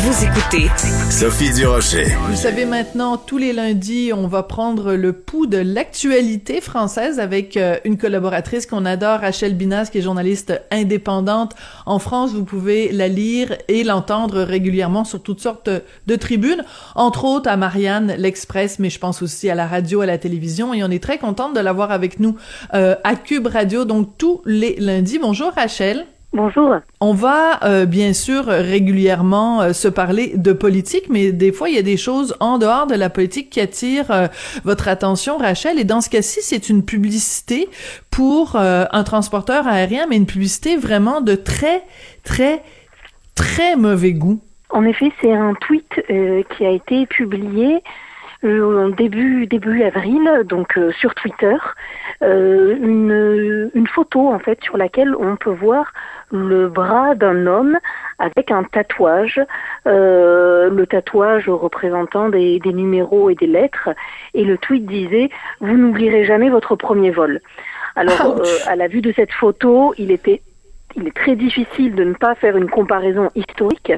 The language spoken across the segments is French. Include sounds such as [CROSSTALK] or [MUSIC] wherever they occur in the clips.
Vous écoutez Sophie Durocher. Vous savez maintenant, tous les lundis, on va prendre le pouls de l'actualité française avec euh, une collaboratrice qu'on adore, Rachel Binas, qui est journaliste indépendante. En France, vous pouvez la lire et l'entendre régulièrement sur toutes sortes de tribunes, entre autres à Marianne, l'Express, mais je pense aussi à la radio, à la télévision. Et on est très contente de l'avoir avec nous euh, à Cube Radio, donc tous les lundis. Bonjour Rachel. Bonjour. On va euh, bien sûr régulièrement euh, se parler de politique, mais des fois il y a des choses en dehors de la politique qui attirent euh, votre attention, Rachel. Et dans ce cas-ci, c'est une publicité pour un transporteur aérien, mais une publicité vraiment de très, très, très mauvais goût. En effet, c'est un tweet qui a été publié euh, début début avril, donc euh, sur Twitter, euh, une, une photo en fait sur laquelle on peut voir le bras d'un homme avec un tatouage, euh, le tatouage représentant des, des numéros et des lettres, et le tweet disait vous n'oublierez jamais votre premier vol. Alors euh, à la vue de cette photo, il était il est très difficile de ne pas faire une comparaison historique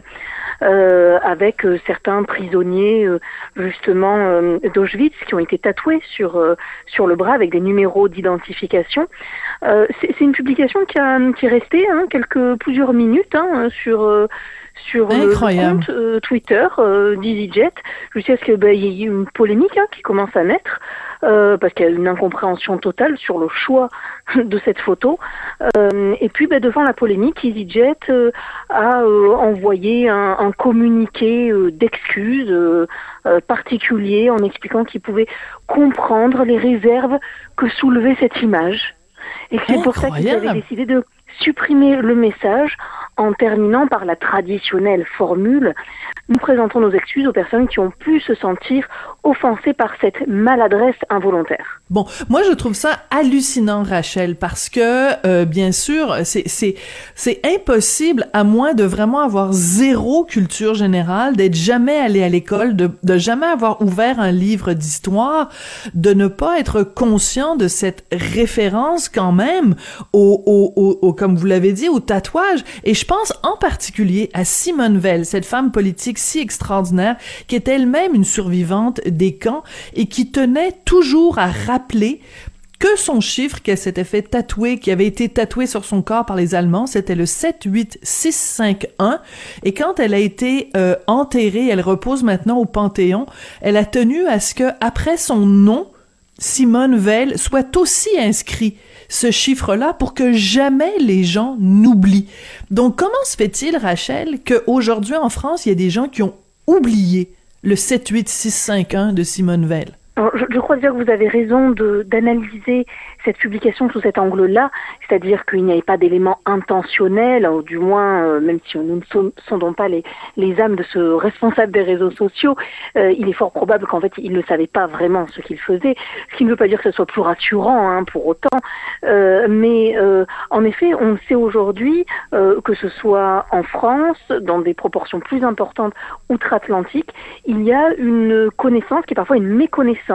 avec euh, certains prisonniers euh, justement euh, d'Auschwitz qui ont été tatoués sur sur le bras avec des numéros d'identification. C'est une publication qui, a, qui est restée hein, quelques plusieurs minutes hein, sur sur le compte Twitter euh, d'EasyJet jusqu'à ce qu'il ben, y ait une polémique hein, qui commence à naître euh, parce qu'il y a une incompréhension totale sur le choix de cette photo. Euh, et puis, ben, devant la polémique, EasyJet euh, a euh, envoyé un, un communiqué d'excuses particulier en expliquant qu'il pouvait comprendre les réserves que soulevait cette image. Et c'est pour ça qu'ils avaient décidé de supprimer le message en terminant par la traditionnelle formule nous présentons nos excuses aux personnes qui ont pu se sentir offensées par cette maladresse involontaire. Bon, moi je trouve ça hallucinant, Rachel, parce que euh, bien sûr, c'est impossible à moins de vraiment avoir zéro culture générale, d'être jamais allé à l'école, de de jamais avoir ouvert un livre d'histoire, de ne pas être conscient de cette référence quand même au au, au, comme vous l'avez dit au tatouage. Et je pense en particulier à Simone Veil, cette femme politique si extraordinaire, qui est elle-même une survivante des camps et qui tenait toujours à rappeler que son chiffre qu'elle s'était fait tatouer, qui avait été tatoué sur son corps par les Allemands, c'était le 78651. Et quand elle a été euh, enterrée, elle repose maintenant au Panthéon, elle a tenu à ce que, après son nom, Simone Veil soit aussi inscrit ce chiffre-là pour que jamais les gens n'oublient. Donc, comment se fait-il, Rachel, qu'aujourd'hui en France, il y a des gens qui ont oublié le 78651 de Simone Veil? Je, crois dire que vous avez raison d'analyser cette publication sous cet angle-là, c'est-à-dire qu'il n'y avait pas d'éléments intentionnels, ou du moins, euh, même si nous ne sondons pas les, âmes de ce responsable des réseaux sociaux, euh, il est fort probable qu'en fait, il ne savait pas vraiment ce qu'il faisait, ce qui ne veut pas dire que ce soit plus rassurant hein, pour autant, euh, mais en effet, on sait aujourd'hui que ce soit en France, dans des proportions plus importantes outre-Atlantique, il y a une connaissance qui est parfois une méconnaissance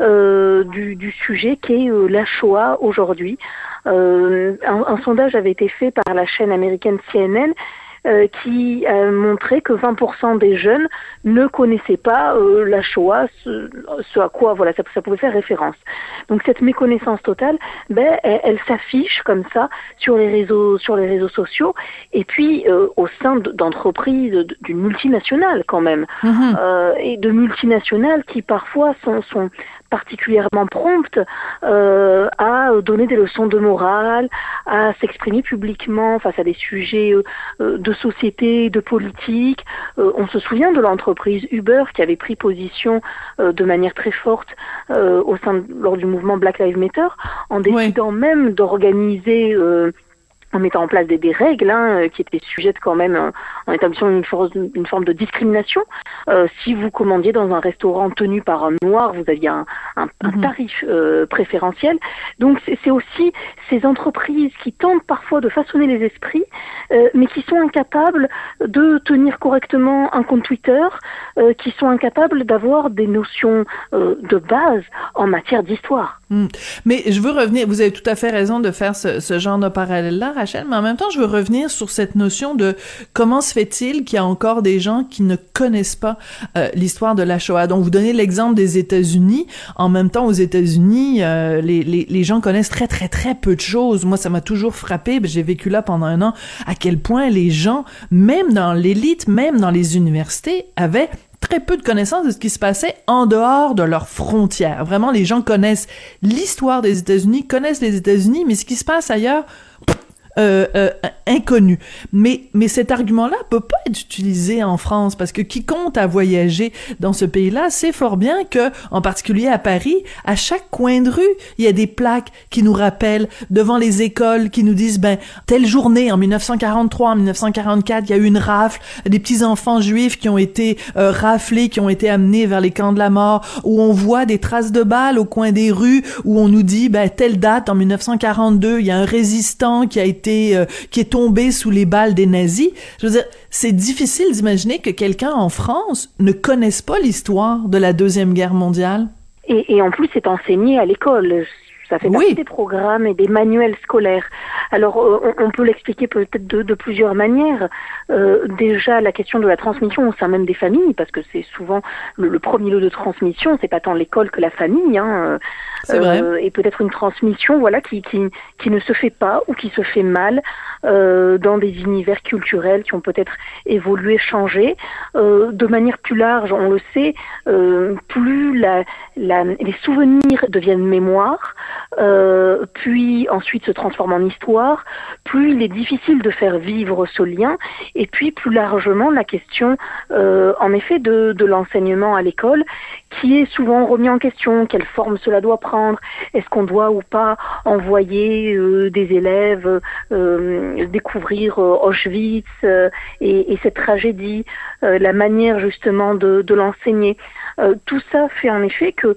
du, du, sujet qui est la Shoah aujourd'hui. Euh, un, sondage avait été fait par la chaîne américaine CNN euh, qui a montré que 20% des jeunes ne connaissaient pas euh, la Shoah, ce, ce, à quoi voilà ça, ça, pouvait faire référence. Donc cette méconnaissance totale, ben, elle, elle s'affiche comme ça sur les réseaux sur les réseaux sociaux et puis euh, au sein d'entreprises d'une multinationale quand même mmh. et de multinationales qui parfois sont, sont particulièrement prompte euh, à donner des leçons de morale, à s'exprimer publiquement face à des sujets euh, de société, de politique. Euh, on se souvient de l'entreprise Uber qui avait pris position euh, de manière très forte euh, au sein de, lors du mouvement Black Lives Matter en décidant même d'organiser en mettant en place des, des règles hein, euh, qui étaient sujettes quand même euh, en établissant une, force, une forme de discrimination. Euh, si vous commandiez dans un restaurant tenu par un noir, vous aviez un, un, mm -hmm. un mhm. tarif euh, préférentiel. Donc c'est aussi ces entreprises qui tentent parfois de façonner les esprits, euh, mais qui sont incapables de tenir correctement un compte Twitter, euh, qui sont incapables d'avoir des notions de base en matière d'histoire. Hmm. Mais je veux revenir, vous avez tout à fait raison de faire ce, ce genre de parallèle-là, Rachel, mais en même temps, je veux revenir sur cette notion de comment se fait-il qu'il y a encore des gens qui ne connaissent pas euh, l'histoire de la Shoah. Donc, vous donnez l'exemple des États-Unis. En même temps, aux États-Unis, euh, les, les, les, gens connaissent très, très, très peu de choses. Moi, ça m'a toujours frappé, j'ai vécu là pendant un an, à quel point les gens, même dans l'élite, même dans les universités, avaient très peu de connaissances de ce qui se passait en dehors de leurs frontières. Vraiment, les gens connaissent l'histoire des États-Unis, connaissent les États-Unis, mais ce qui se passe ailleurs, euh, euh, inconnu. Mais, mais cet argument-là peut pas être utilisé en France parce que qui compte à voyager dans ce pays-là sait fort bien que, en particulier à Paris, à chaque coin de rue, il y a des plaques qui nous rappellent devant les écoles qui nous disent, ben, telle journée en 1943, en 1944, il y a eu une rafle, des petits enfants juifs qui ont été euh, raflés, qui ont été amenés vers les camps de la mort, où on voit des traces de balles au coin des rues, où on nous dit, ben, telle date en 1942, il y a un résistant qui a été euh, qui est tombé sous les balles des nazis. Je veux dire, c'est difficile d'imaginer que quelqu'un en France ne connaisse pas l'histoire de la deuxième guerre mondiale. Et, et en plus, c'est enseigné à l'école. Ça fait partie des programmes et des manuels scolaires. Alors, euh, on, peut l'expliquer peut-être de, de, plusieurs manières. Euh, déjà, la question de la transmission au sein même des familles, parce que c'est souvent le, premier lot de transmission, c'est pas tant l'école que la famille. Hein, euh, et peut-être une transmission, voilà, qui, qui, qui ne se fait pas ou qui se fait mal euh, dans des univers culturels qui ont peut-être évolué, changé. Euh, de manière plus large, on le sait, euh, plus la, la, les souvenirs deviennent mémoire, euh, puis ensuite se transforment en histoire, plus il est difficile de faire vivre ce lien, et puis plus largement la question, euh, en effet, de, de l'enseignement à l'école, qui est souvent remis en question, quelle forme cela doit prendre, est-ce qu'on doit ou pas envoyer euh, des élèves euh, découvrir euh, Auschwitz et, et, cette tragédie, la manière justement de, de l'enseigner? tout ça fait en effet que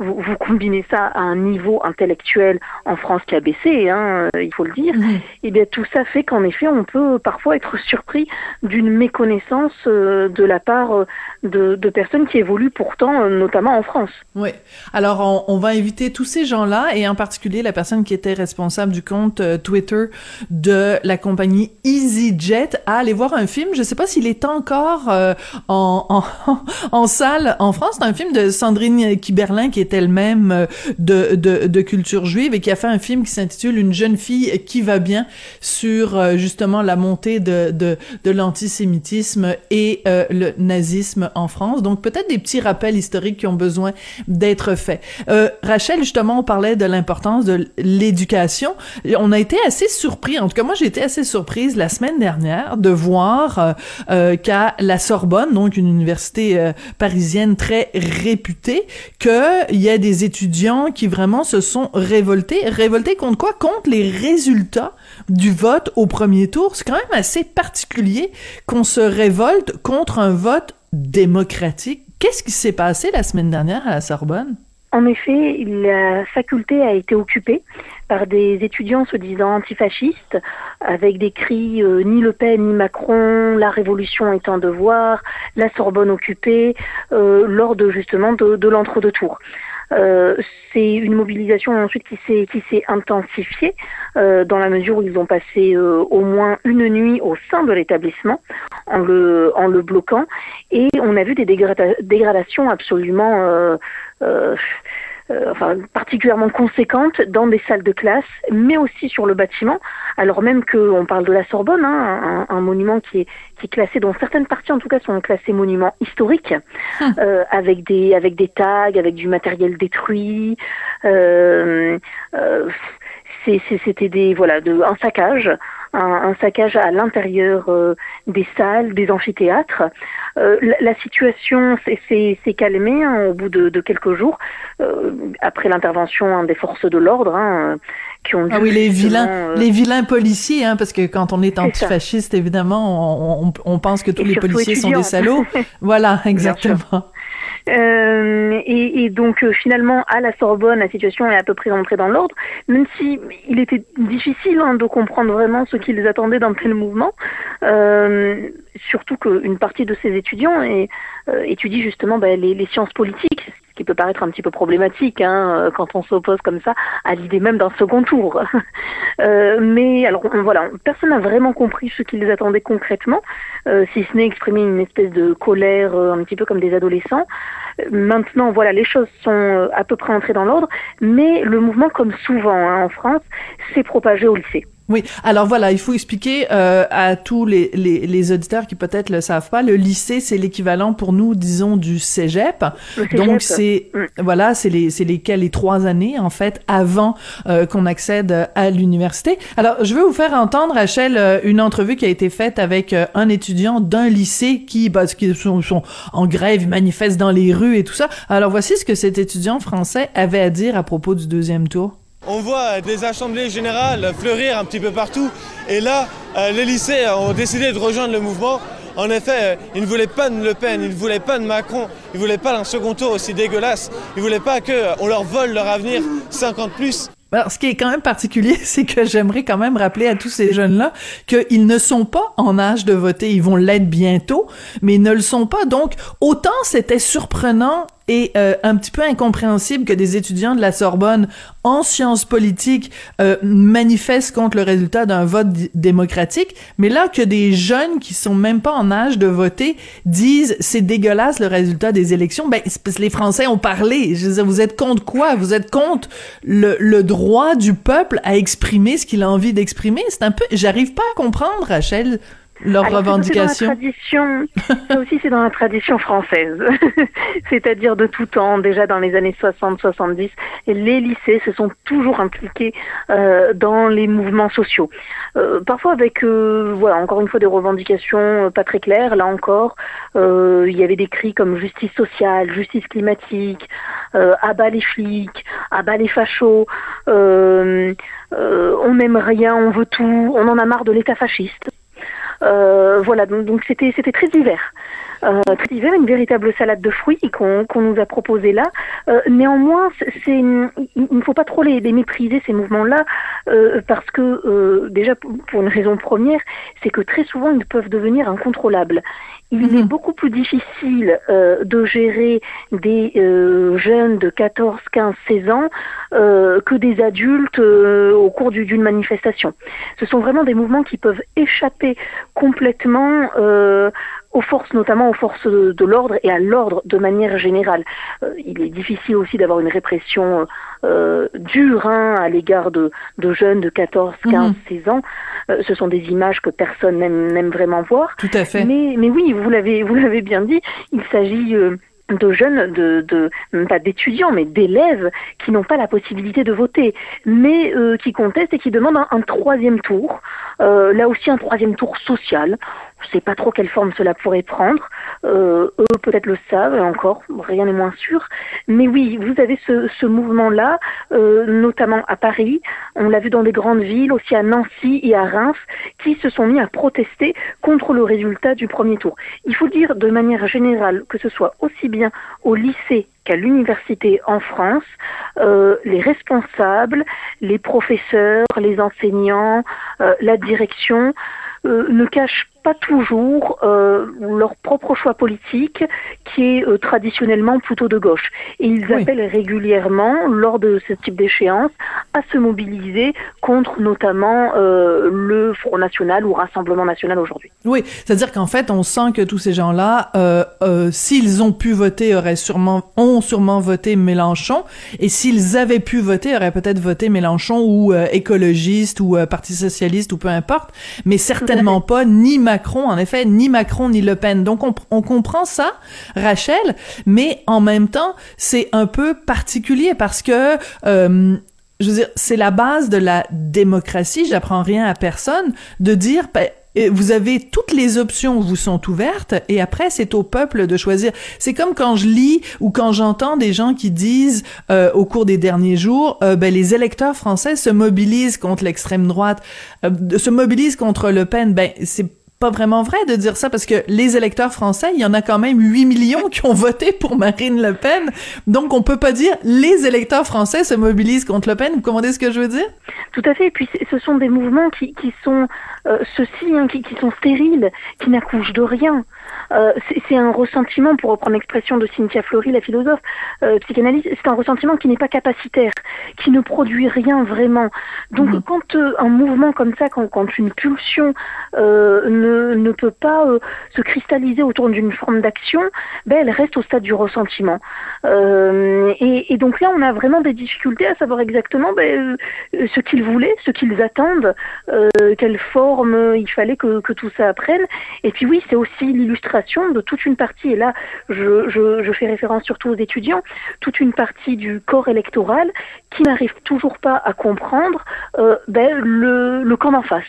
vous, vous, combinez ça à un niveau intellectuel en France qui a baissé, hein, euh, il faut le dire, et eh bien tout ça fait qu'en effet on peut parfois être surpris d'une méconnaissance euh, de la part euh, de, de, personnes qui évoluent pourtant notamment en France. Oui. Alors on, on va inviter tous ces gens-là et en particulier la personne qui était responsable du compte Twitter de la compagnie EasyJet à aller voir un film. Je sais pas s'il est encore en, en, [LAUGHS] en, salle en France. C'est un film de Sandrine Kiberlin qui est elle-même euh, de, de, culture juive et qui a fait un film qui s'intitule Une jeune fille qui va bien sur euh, justement la montée de, de, de l'antisémitisme et euh, le nazisme en France. Donc peut-être des petits rappels historiques qui ont besoin d'être faits. Rachel, justement, on parlait de l'importance de l'éducation. On a été assez surpris, en tout cas moi j'ai été assez surprise la semaine dernière de voir qu'à la Sorbonne, donc une université parisienne très réputée, que il y a des étudiants qui vraiment se sont révoltés. Révoltés contre quoi? Contre les résultats du vote au premier tour. C'est quand même assez particulier qu'on se révolte contre un vote démocratique. Qu'est-ce qui s'est passé la semaine dernière à la Sorbonne? En effet, la faculté a été occupée par des étudiants se disant antifascistes, avec des cris euh, ni Le Pen ni Macron, la révolution est un devoir, la Sorbonne occupée, euh, lors de justement de, de l'entre-deux tours. Euh, c'est une mobilisation ensuite qui s'est qui s'est intensifiée euh, dans la mesure où ils ont passé euh, au moins une nuit au sein de l'établissement en le en le bloquant. Et on a vu des dégradations absolument euh, enfin, particulièrement conséquentes dans des salles de classe, mais aussi sur le bâtiment, alors même qu'on parle de la Sorbonne, hein, un, un, monument qui est, qui est classé, dont certaines parties en tout cas sont classées monuments historiques, hum. euh, avec, des, avec des tags, avec du matériel détruit. Euh, euh, c'était des voilà de un saccage un, un saccage à l'intérieur euh, des salles des amphithéâtres. Euh, la, la, situation s'est calmée hein, au bout de, de, quelques jours euh, après l'intervention hein, des forces de l'ordre hein, qui ont ah oui les vilains euh, les vilains policiers hein, parce que quand on est antifasciste évidemment on, on, on, pense que tous les policiers sont des salauds. [LAUGHS] Voilà exactement euh, et, donc euh, finalement à la Sorbonne, la situation est à peu près rentrée dans l'ordre, même si il était difficile hein, de comprendre vraiment ce qu'ils attendaient d'un tel mouvement. Euh, surtout qu'une partie de ces étudiants euh, étudie justement bah, les, sciences politiques, qui peut paraître un petit peu problématique hein, quand on s'oppose comme ça à l'idée même d'un second tour. [LAUGHS] mais alors voilà, personne n'a vraiment compris ce qu'ils attendaient concrètement, si ce n'est exprimer une espèce de colère un petit peu comme des adolescents. Maintenant, voilà, les choses sont à peu près entrées dans l'ordre, mais le mouvement, comme souvent hein, en France, s'est propagé au lycée. Oui. Alors voilà, il faut expliquer euh, à tous les, les, les, auditeurs qui peut-être le savent pas, le lycée c'est l'équivalent pour nous, disons, du cégep. Donc c'est mm. voilà, c'est les c'est lesquels les trois années en fait avant euh, qu'on accède à l'université. Alors je veux vous faire entendre, Rachel, euh, une entrevue qui a été faite avec euh, un étudiant d'un lycée qui, bah, qui sont, sont en grève, manifestent dans les rues et tout ça. Alors voici ce que cet étudiant français avait à dire à propos du deuxième tour. On voit des assemblées générales fleurir un petit peu partout. Et là, euh, les lycées ont décidé de rejoindre le mouvement. En effet, euh, ils ne voulaient pas de Le Pen, ils ne voulaient pas de Macron, ils ne voulaient pas d'un second tour aussi dégueulasse. Ils ne voulaient pas qu'on euh, leur vole leur avenir 50 plus. Alors, ce qui est quand même particulier, [LAUGHS] c'est que j'aimerais quand même rappeler à tous ces jeunes-là qu'ils ne sont pas en âge de voter. Ils vont l'être bientôt, mais ils ne le sont pas. Donc, autant c'était surprenant et euh, un petit peu incompréhensible que des étudiants de la Sorbonne en sciences politiques euh, manifestent contre le résultat d'un vote démocratique, mais là que des jeunes qui sont même pas en âge de voter disent c'est dégueulasse le résultat des élections, ben les Français ont parlé. Vous êtes contre quoi? Vous êtes contre le, le droit du peuple à exprimer ce qu'il a envie d'exprimer? C'est un peu, j'arrive pas à comprendre, Rachel leurs revendications. tradition, [LAUGHS] ça aussi c'est dans la tradition française, [LAUGHS] c'est-à-dire de tout temps, déjà dans les années 60-70, les lycées se sont toujours impliqués euh, dans les mouvements sociaux. Euh, parfois avec, euh, voilà, encore une fois des revendications euh, pas très claires. Là encore, euh, il y avait des cris comme justice sociale, justice climatique, abat les flics, abat les fachos. on n'aime rien, on veut tout, on en a marre de l'État fasciste. Euh, voilà, donc c'était c'était très divers. Euh, très divers, une véritable salade de fruits qu'on qu'on nous a proposé là. Euh, néanmoins, c'est il ne faut pas trop les, les mépriser ces mouvements-là euh, parce que euh, déjà pour une raison première, c'est que très souvent ils peuvent devenir incontrôlables. Il est mhm. beaucoup plus difficile euh, de gérer des euh, jeunes de 14, 15, 16 ans euh, que des adultes euh, au cours d'une manifestation. Ce sont vraiment des mouvements qui peuvent échapper complètement euh, aux forces, notamment aux forces de, l'ordre et à l'ordre de manière générale. Euh, il est difficile aussi d'avoir une répression euh, dure hein, à l'égard de, de, jeunes de 14, 15, 16 ans. Euh, ce sont des images que personne n'aime vraiment voir. Tout à fait. Mais, mais oui, vous l'avez vous l'avez bien dit, il s'agit euh, de jeunes, de, de pas d'étudiants, mais d'élèves qui n'ont pas la possibilité de voter, mais euh, qui contestent et qui demandent un, un troisième tour. Euh, là aussi un troisième tour social. Je ne sais pas trop quelle forme cela pourrait prendre. Euh, eux peut-être le savent encore, rien n'est moins sûr. Mais oui, vous avez ce, ce mouvement-là, euh, notamment à Paris. On l'a vu dans des grandes villes, aussi à Nancy et à Reims, qui se sont mis à protester contre le résultat du premier tour. Il faut dire de manière générale que ce soit aussi bien au lycée qu'à l'université en France, euh, les responsables, les professeurs, les enseignants, euh, la direction euh, ne cachent pas toujours euh, leur propre choix politique qui est euh, traditionnellement plutôt de gauche. Et ils appellent régulièrement, lors de ce type d'échéance, à se mobiliser contre notamment euh, le Front National ou Rassemblement National aujourd'hui. Oui, c'est-à-dire qu'en fait, on sent que tous ces gens-là, s'ils ont pu voter, auraient sûrement, ont sûrement voté Mélenchon, et s'ils avaient pu voter, auraient peut-être voté Mélenchon ou écologiste ou Parti socialiste ou peu importe, mais certainement pas ni Macron, en effet, ni Macron ni Le Pen. Donc on, comprend ça, Rachel, mais en même temps, c'est un peu particulier parce que euh, je veux dire, c'est la base de la démocratie, j'apprends rien à personne, de dire, ben, vous avez toutes les options vous sont ouvertes et après c'est au peuple de choisir. C'est comme quand je lis ou quand j'entends des gens qui disent euh, au cours des derniers jours, euh, ben les électeurs français se mobilisent contre l'extrême droite, euh, se mobilisent contre Le Pen. Ben c'est pas vraiment vrai de dire ça parce que les électeurs français, il y en a quand même 8 millions qui ont voté pour Marine Le Pen. Donc, on peut pas dire les électeurs français se mobilisent contre Le Pen. Vous comprenez ce que je veux dire? Tout à fait. Et puis, ce sont des mouvements qui, qui sont, euh, ceux-ci, hein, qui, qui, sont stériles, qui n'accouchent de rien. Euh, c'est un ressentiment, pour reprendre l'expression de Cynthia Fleury, la philosophe euh, psychanalyste, c'est un ressentiment qui n'est pas capacitaire, qui ne produit rien vraiment. Donc mhm. quand euh, un mouvement comme ça, quand, quand une pulsion ne, ne peut pas se cristalliser autour d'une forme d'action, ben, elle reste au stade du ressentiment. Et, et, donc là, on a vraiment des difficultés à savoir exactement ben, ce qu'ils voulaient, ce qu'ils attendent, quelle forme il fallait que, que tout ça prenne. Et puis oui, c'est aussi l'illustration de toute une partie, et là je, fais référence surtout aux étudiants, toute une partie du corps électoral qui n'arrive toujours pas à comprendre euh, ben, le, le camp d'en face.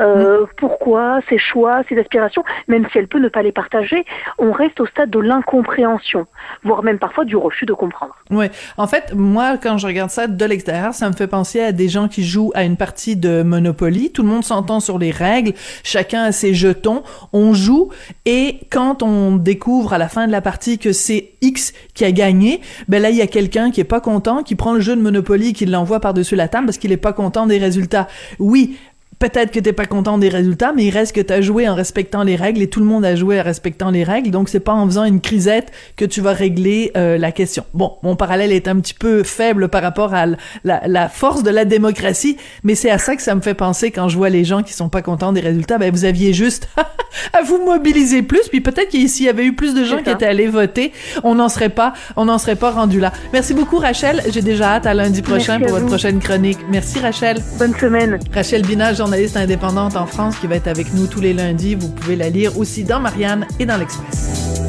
Euh, pourquoi, ses choix, ses aspirations, même si elle peut ne pas les partager, on reste au stade de l'incompréhension, voire même parfois du refus de comprendre. Oui, en fait, moi, quand je regarde ça de l'extérieur, ça me fait penser à des gens qui jouent à une partie de Monopoly. Tout le monde s'entend sur les règles, chacun a ses jetons, on joue, et quand on découvre à la fin de la partie que c'est X qui a gagné, ben là, il y a quelqu'un qui est pas content, qui prend le jeu de Monopoly, qui l'envoie par-dessus la table parce qu'il est pas content des résultats. Oui, peut-être que t'es pas content des résultats, mais il reste que t'as joué en respectant les règles et tout le monde a joué en respectant les règles, donc c'est pas en faisant une crisette que tu vas régler euh, la question. Bon, mon parallèle est un petit peu faible par rapport à la, la force de la démocratie, mais c'est à ça que ça me fait penser quand je vois les gens qui sont pas contents des résultats. Ben vous aviez juste [LAUGHS] à vous mobiliser plus, puis peut-être qu'il y avait eu plus de gens qui étaient allés voter, on n'en serait pas, on n'en serait pas rendu là. Merci beaucoup Rachel, j'ai déjà hâte à lundi prochain pour votre prochaine chronique. Merci Rachel. Bonne semaine. Rachel Binage, journaliste indépendante en France qui va être avec nous tous les lundis. Vous pouvez la lire aussi dans Marianne et dans l'Express.